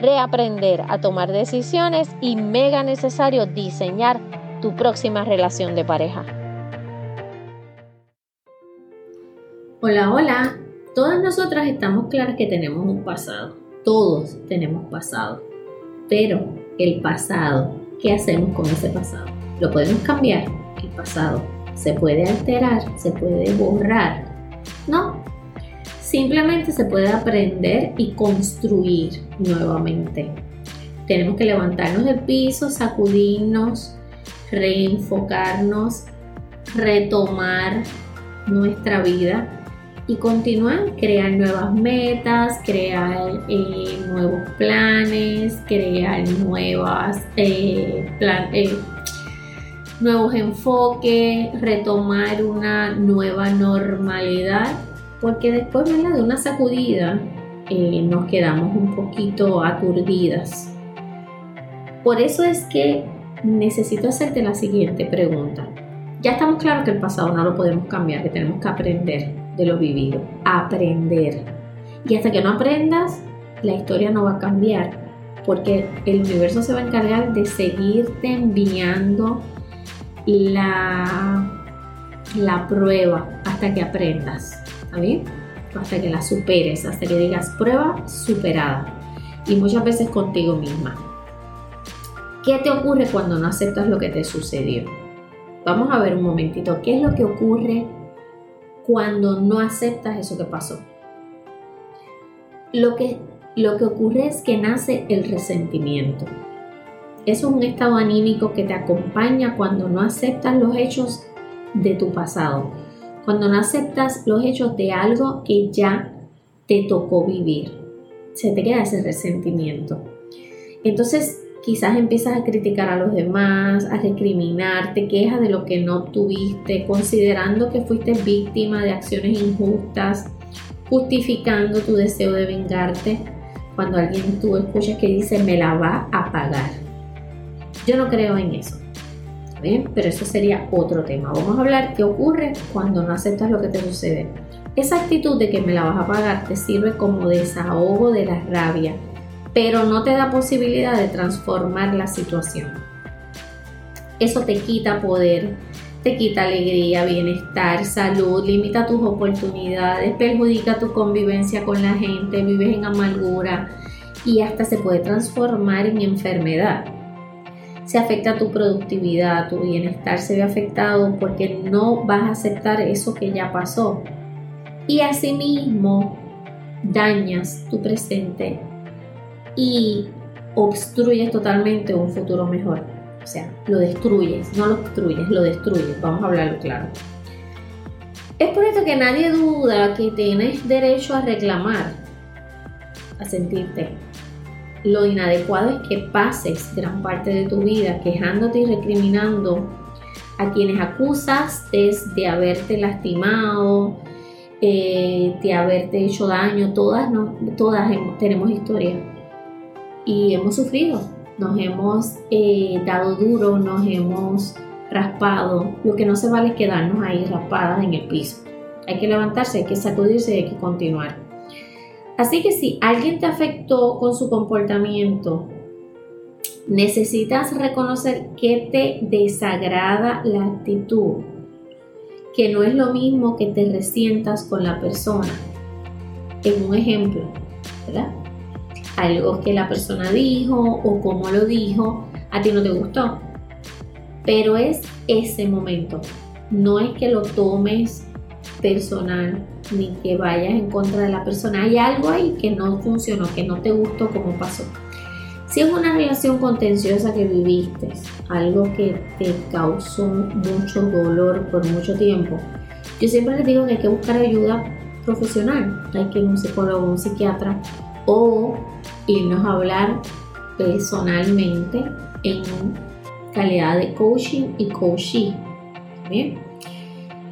reaprender a tomar decisiones y mega necesario diseñar tu próxima relación de pareja. Hola, hola. Todas nosotras estamos claras que tenemos un pasado. Todos tenemos pasado. Pero el pasado, ¿qué hacemos con ese pasado? ¿Lo podemos cambiar? El pasado se puede alterar, se puede borrar. No, Simplemente se puede aprender y construir nuevamente. Tenemos que levantarnos del piso, sacudirnos, reenfocarnos, retomar nuestra vida y continuar, crear nuevas metas, crear eh, nuevos planes, crear nuevas eh, eh, nuevos enfoques, retomar una nueva normalidad porque después de una sacudida eh, nos quedamos un poquito aturdidas. Por eso es que necesito hacerte la siguiente pregunta. Ya estamos claros que el pasado no lo podemos cambiar, que tenemos que aprender de lo vivido, aprender. Y hasta que no aprendas, la historia no va a cambiar, porque el universo se va a encargar de seguirte enviando la, la prueba hasta que aprendas. Hasta que la superes, hasta que digas prueba superada. Y muchas veces contigo misma. ¿Qué te ocurre cuando no aceptas lo que te sucedió? Vamos a ver un momentito, ¿qué es lo que ocurre cuando no aceptas eso que pasó? Lo que, lo que ocurre es que nace el resentimiento. Es un estado anímico que te acompaña cuando no aceptas los hechos de tu pasado cuando no aceptas los hechos de algo que ya te tocó vivir. Se te queda ese resentimiento. Entonces quizás empiezas a criticar a los demás, a recriminar, te quejas de lo que no obtuviste, considerando que fuiste víctima de acciones injustas, justificando tu deseo de vengarte. Cuando alguien tú escuchas que dice me la va a pagar. Yo no creo en eso. Pero eso sería otro tema. Vamos a hablar qué ocurre cuando no aceptas lo que te sucede. Esa actitud de que me la vas a pagar te sirve como desahogo de la rabia, pero no te da posibilidad de transformar la situación. Eso te quita poder, te quita alegría, bienestar, salud, limita tus oportunidades, perjudica tu convivencia con la gente, vives en amargura y hasta se puede transformar en enfermedad se afecta tu productividad, tu bienestar se ve afectado porque no vas a aceptar eso que ya pasó. Y asimismo dañas tu presente y obstruyes totalmente un futuro mejor. O sea, lo destruyes, no lo obstruyes, lo destruyes. Vamos a hablarlo claro. Es por esto que nadie duda que tienes derecho a reclamar, a sentirte lo inadecuado es que pases gran parte de tu vida quejándote y recriminando a quienes acusas de haberte lastimado, eh, de haberte hecho daño. Todas, todas tenemos historia y hemos sufrido, nos hemos eh, dado duro, nos hemos raspado. Lo que no se vale es quedarnos ahí raspadas en el piso. Hay que levantarse, hay que sacudirse y hay que continuar. Así que si alguien te afectó con su comportamiento, necesitas reconocer que te desagrada la actitud, que no es lo mismo que te resientas con la persona. En un ejemplo, ¿verdad? Algo que la persona dijo o cómo lo dijo a ti no te gustó. Pero es ese momento. No es que lo tomes personal ni que vayas en contra de la persona. Hay algo ahí que no funcionó, que no te gustó como pasó. Si es una relación contenciosa que viviste, algo que te causó mucho dolor por mucho tiempo, yo siempre les digo que hay que buscar ayuda profesional. Hay que ir a un psicólogo, un psiquiatra o irnos a hablar personalmente en calidad de coaching y coaching. Bien.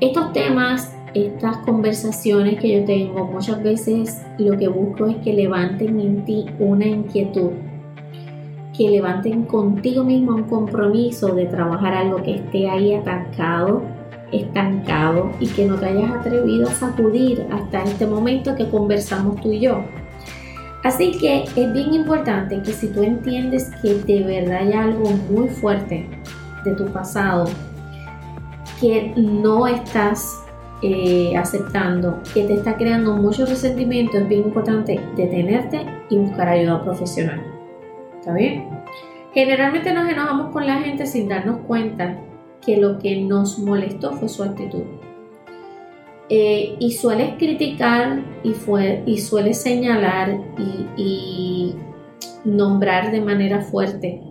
Estos temas, estas conversaciones que yo tengo, muchas veces lo que busco es que levanten en ti una inquietud, que levanten contigo mismo un compromiso de trabajar algo que esté ahí atacado, estancado y que no te hayas atrevido a sacudir hasta este momento que conversamos tú y yo. Así que es bien importante que si tú entiendes que de verdad hay algo muy fuerte de tu pasado, que no estás eh, aceptando, que te está creando mucho resentimiento, es bien importante detenerte y buscar ayuda profesional. ¿Está bien? Generalmente nos enojamos con la gente sin darnos cuenta que lo que nos molestó fue su actitud. Eh, y sueles criticar y, fue, y sueles señalar y, y nombrar de manera fuerte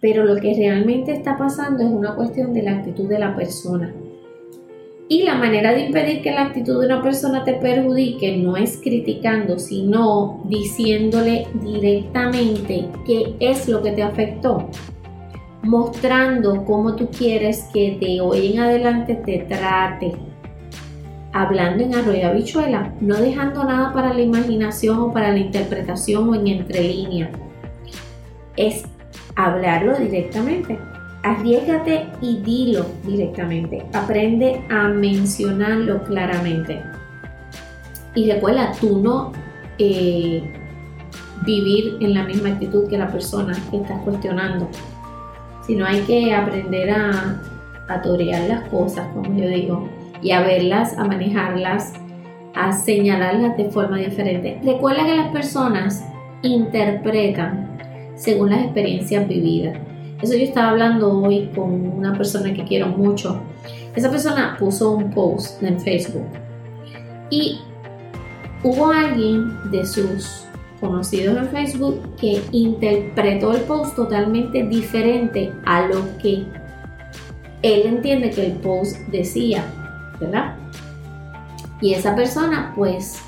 pero lo que realmente está pasando es una cuestión de la actitud de la persona. Y la manera de impedir que la actitud de una persona te perjudique no es criticando, sino diciéndole directamente qué es lo que te afectó. Mostrando cómo tú quieres que de hoy en adelante te trate. Hablando en arroyo habichuela, no dejando nada para la imaginación o para la interpretación o en entrelínea. Es hablarlo directamente. Arriesgate y dilo directamente. Aprende a mencionarlo claramente. Y recuerda, tú no eh, vivir en la misma actitud que la persona que estás cuestionando, sino hay que aprender a, a torear las cosas, como yo digo, y a verlas, a manejarlas, a señalarlas de forma diferente. Recuerda que las personas interpretan según las experiencias vividas. Eso yo estaba hablando hoy con una persona que quiero mucho. Esa persona puso un post en Facebook y hubo alguien de sus conocidos en Facebook que interpretó el post totalmente diferente a lo que él entiende que el post decía, ¿verdad? Y esa persona pues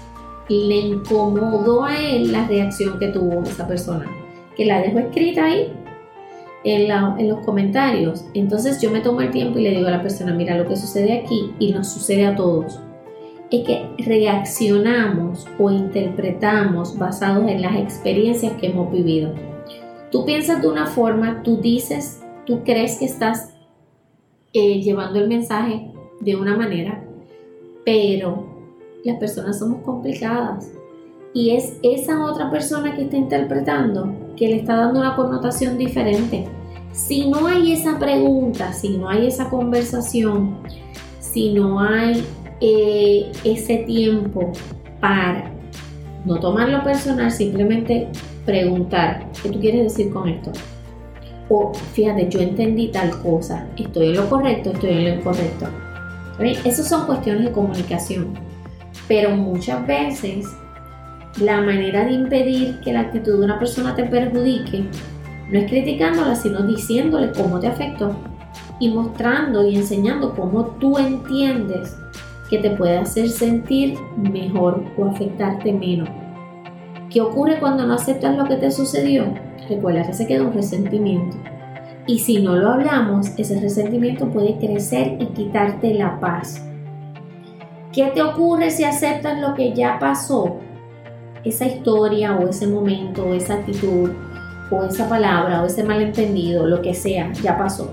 le incomodó a él la reacción que tuvo esa persona que la dejo escrita ahí en, los comentarios. Entonces yo me tomo el tiempo y le digo a la persona, mira lo que sucede aquí y nos sucede a todos. Es que reaccionamos o interpretamos basados en las experiencias que hemos vivido. Tú piensas de una forma, tú dices, tú crees que estás eh, llevando el mensaje de una manera, pero las personas somos complicadas y es esa otra persona que está interpretando que le está dando una connotación diferente. Si no hay esa pregunta, si no hay esa conversación, si no hay eh, ese tiempo para no tomarlo personal, simplemente preguntar, ¿qué tú quieres decir con esto? O fíjate, yo entendí tal cosa, estoy en lo correcto, estoy en lo incorrecto. Esas son cuestiones de comunicación, pero muchas veces la manera de impedir que la actitud de una persona te perjudique no es criticándola, sino diciéndole cómo te afectó y mostrando y enseñando cómo tú entiendes que te puede hacer sentir mejor o afectarte menos. ¿Qué ocurre cuando no aceptas lo que te sucedió? Recuerda que se queda un resentimiento. Y si no lo hablamos, ese resentimiento puede crecer y quitarte la paz. ¿Qué te ocurre si aceptas lo que ya pasó? Esa historia o ese momento o esa actitud o esa palabra o ese malentendido, lo que sea, ya pasó.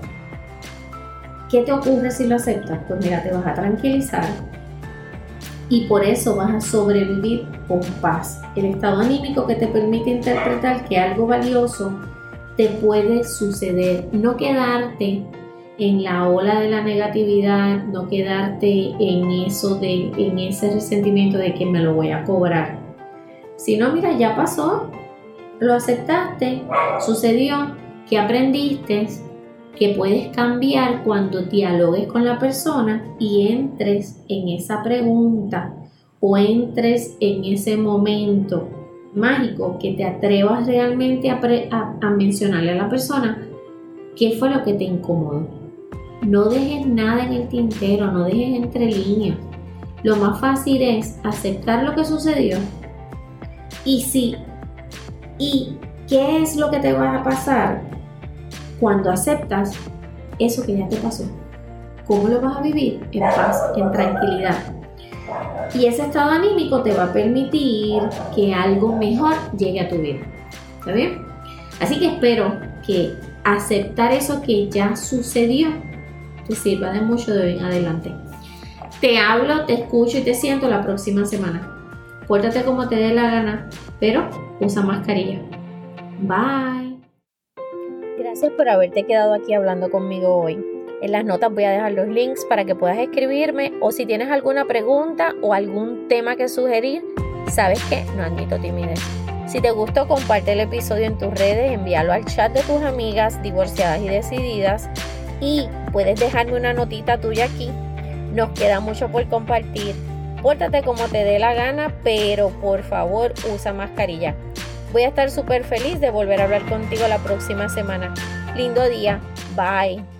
¿Qué te ocurre si lo aceptas? Pues mira, te vas a tranquilizar y por eso vas a sobrevivir con paz. El estado anímico que te permite interpretar que algo valioso te puede suceder. No quedarte en la ola de la negatividad, no quedarte en eso de en ese resentimiento de que me lo voy a cobrar. Si no, mira, ya pasó, lo aceptaste, sucedió, ¿Qué aprendiste que puedes cambiar cuando dialogues con la persona y entres en esa pregunta o entres en ese momento mágico que te atrevas realmente a, mencionarle a la persona qué fue lo que te incomodó. No dejes nada en el tintero, no dejes entre líneas. Lo más fácil es aceptar lo que sucedió y si y qué es lo que te va a pasar cuando aceptas eso que ya te pasó. ¿Cómo lo vas a vivir? En paz, en tranquilidad. Y ese estado anímico te va a permitir que algo mejor llegue a tu vida. ¿Está bien? Así que espero que aceptar eso que ya sucedió te sirva de mucho de hoy en adelante. Te hablo, te escucho y te siento la próxima semana. Pórtate como te dé la gana, pero usa mascarilla. Bye. Gracias por haberte quedado aquí hablando conmigo hoy. En las notas voy a dejar los links para que puedas escribirme o si tienes alguna pregunta o algún tema que sugerir, sabes que no admito timidez. Si te gustó, comparte el episodio en tus redes, envíalo al chat de tus amigas divorciadas y decididas y puedes dejarme una notita tuya aquí. Nos queda mucho por compartir. Pórtate como te dé la gana, pero por favor usa mascarilla. Voy a estar súper feliz de volver a hablar contigo la próxima semana. Lindo día. Bye.